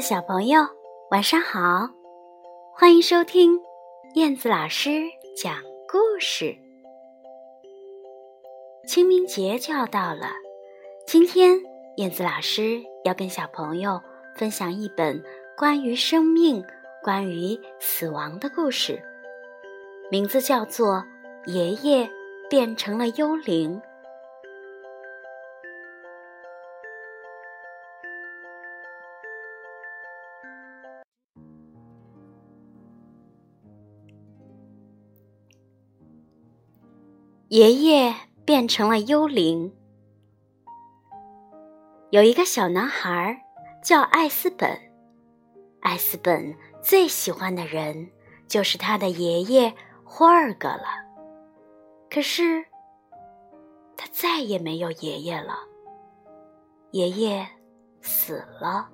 小朋友，晚上好！欢迎收听燕子老师讲故事。清明节就要到了，今天燕子老师要跟小朋友分享一本关于生命、关于死亡的故事，名字叫做《爷爷变成了幽灵》。爷爷变成了幽灵。有一个小男孩叫艾斯本，艾斯本最喜欢的人就是他的爷爷霍尔格了。可是，他再也没有爷爷了。爷爷死了。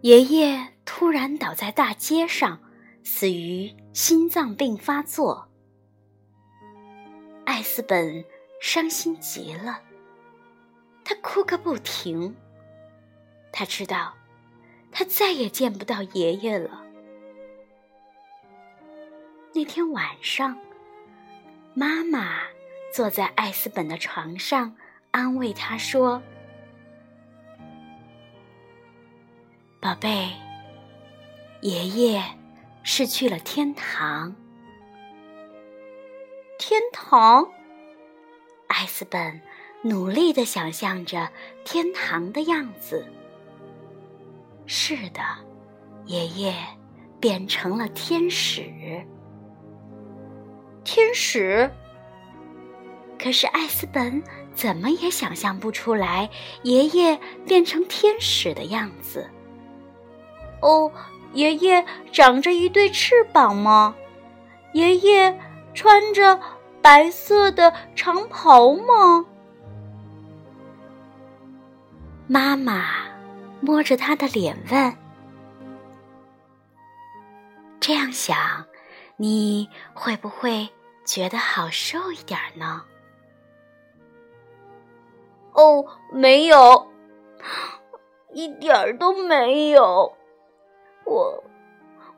爷爷突然倒在大街上，死于心脏病发作。艾斯本伤心极了，他哭个不停。他知道，他再也见不到爷爷了。那天晚上，妈妈坐在艾斯本的床上，安慰他说：“宝贝，爷爷是去了天堂。”天堂，艾斯本努力的想象着天堂的样子。是的，爷爷变成了天使。天使。可是艾斯本怎么也想象不出来爷爷变成天使的样子。哦，爷爷长着一对翅膀吗？爷爷穿着。白色的长袍吗？妈妈摸着他的脸问：“这样想，你会不会觉得好受一点呢？”哦，没有，一点儿都没有。我，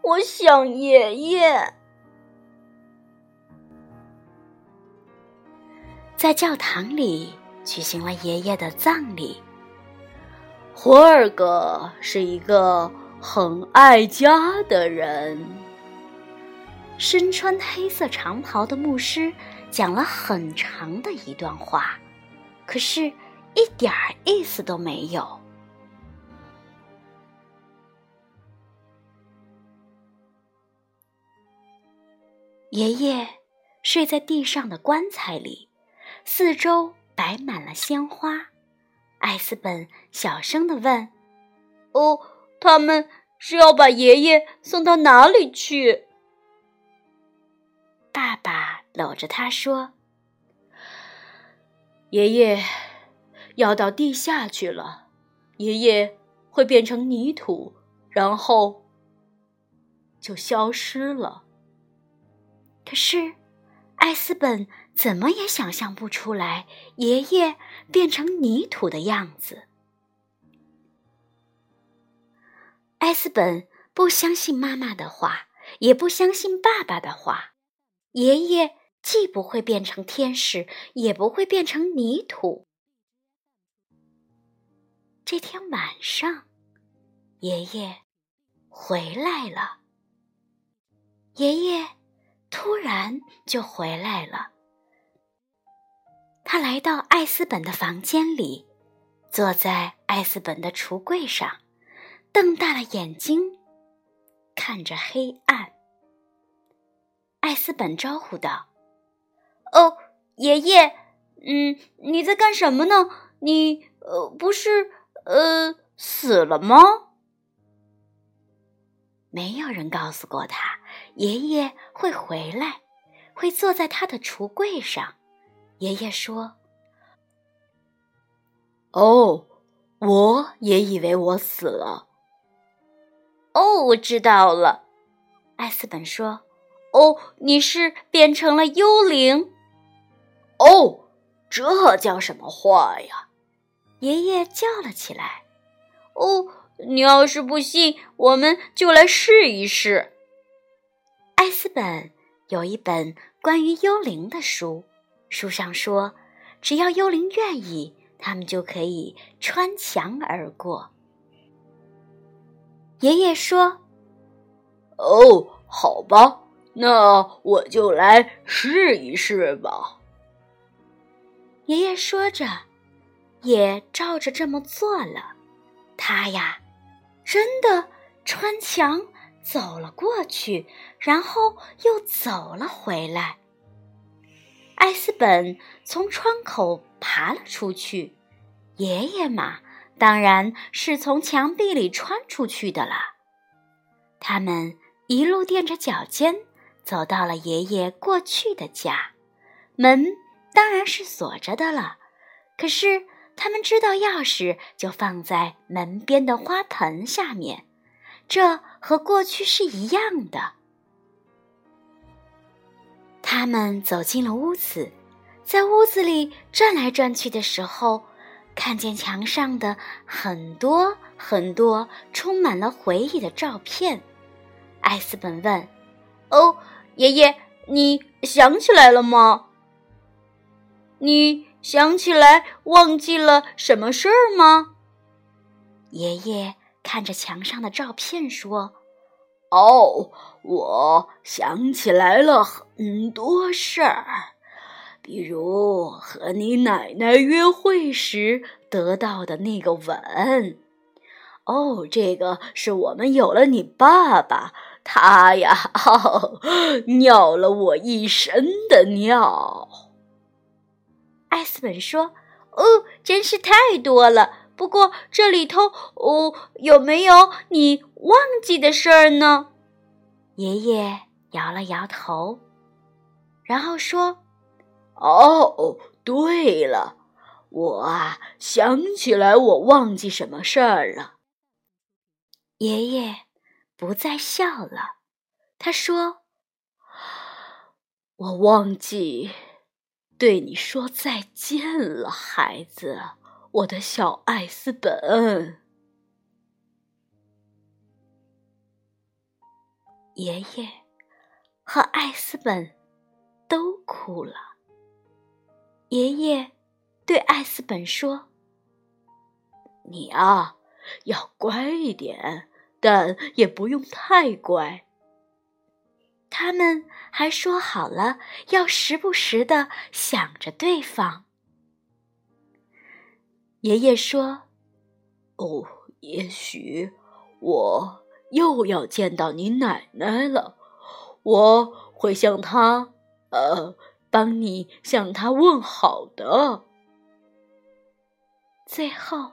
我想爷爷。在教堂里举行了爷爷的葬礼。霍尔格是一个很爱家的人。身穿黑色长袍的牧师讲了很长的一段话，可是一点儿意思都没有。爷爷睡在地上的棺材里。四周摆满了鲜花，艾斯本小声的问：“哦，他们是要把爷爷送到哪里去？”爸爸搂着他说：“爷爷要到地下去了，爷爷会变成泥土，然后就消失了。”可是。艾斯本怎么也想象不出来爷爷变成泥土的样子。艾斯本不相信妈妈的话，也不相信爸爸的话。爷爷既不会变成天使，也不会变成泥土。这天晚上，爷爷回来了。爷爷。突然就回来了。他来到艾斯本的房间里，坐在艾斯本的橱柜上，瞪大了眼睛，看着黑暗。艾斯本招呼道：“哦，爷爷，嗯，你在干什么呢？你呃，不是呃死了吗？”没有人告诉过他，爷爷会回来，会坐在他的橱柜上。爷爷说：“哦，我也以为我死了。”哦，我知道了，艾斯本说：“哦，你是变成了幽灵。”哦，这叫什么话呀？爷爷叫了起来：“哦，你要是不信，我们就来试一试。艾斯本有一本关于幽灵的书，书上说，只要幽灵愿意，他们就可以穿墙而过。爷爷说：“哦，好吧，那我就来试一试吧。”爷爷说着，也照着这么做了。他呀，真的穿墙走了过去，然后又走了回来。艾斯本从窗口爬了出去，爷爷嘛，当然是从墙壁里穿出去的了。他们一路垫着脚尖走到了爷爷过去的家，门当然是锁着的了。可是。他们知道钥匙就放在门边的花盆下面，这和过去是一样的。他们走进了屋子，在屋子里转来转去的时候，看见墙上的很多很多充满了回忆的照片。艾斯本问：“哦，爷爷，你想起来了吗？你？”想起来忘记了什么事儿吗？爷爷看着墙上的照片说：“哦，我想起来了很多事儿，比如和你奶奶约会时得到的那个吻。哦，这个是我们有了你爸爸，他呀，哦尿了我一身的尿。”艾斯本说：“哦，真是太多了。不过这里头，哦，有没有你忘记的事儿呢？”爷爷摇了摇头，然后说：“哦，对了，我啊想起来，我忘记什么事儿了。”爷爷不再笑了，他说：“我忘记。”对你说再见了，孩子，我的小艾斯本。爷爷和艾斯本都哭了。爷爷对艾斯本说：“你啊，要乖一点，但也不用太乖。”他们还说好了，要时不时的想着对方。爷爷说：“哦，也许我又要见到你奶奶了，我会向她，呃，帮你向她问好的。”最后，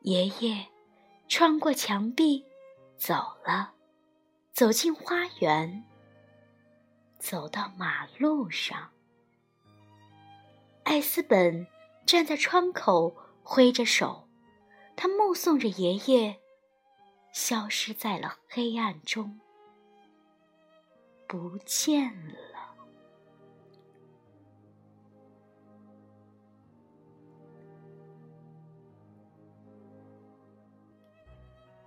爷爷穿过墙壁走了。走进花园，走到马路上。艾斯本站在窗口，挥着手，他目送着爷爷消失在了黑暗中，不见了。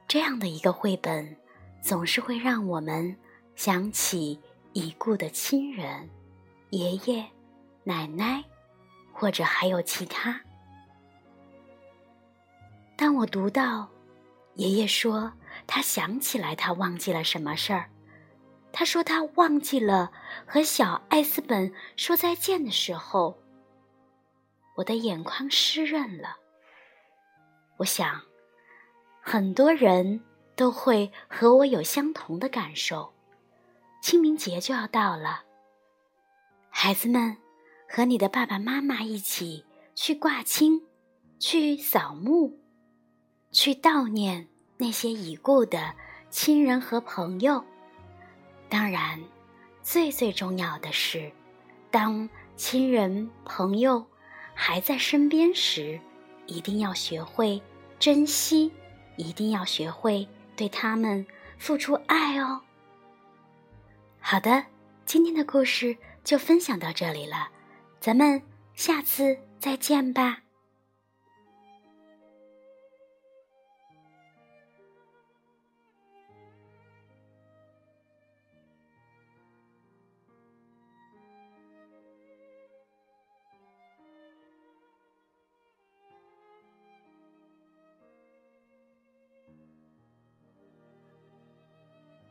这样的一个绘本。总是会让我们想起已故的亲人，爷爷、奶奶，或者还有其他。当我读到爷爷说他想起来他忘记了什么事儿，他说他忘记了和小艾斯本说再见的时候，我的眼眶湿润了。我想，很多人。都会和我有相同的感受。清明节就要到了，孩子们和你的爸爸妈妈一起去挂青，去扫墓，去悼念那些已故的亲人和朋友。当然，最最重要的是，当亲人朋友还在身边时，一定要学会珍惜，一定要学会。对他们付出爱哦。好的，今天的故事就分享到这里了，咱们下次再见吧。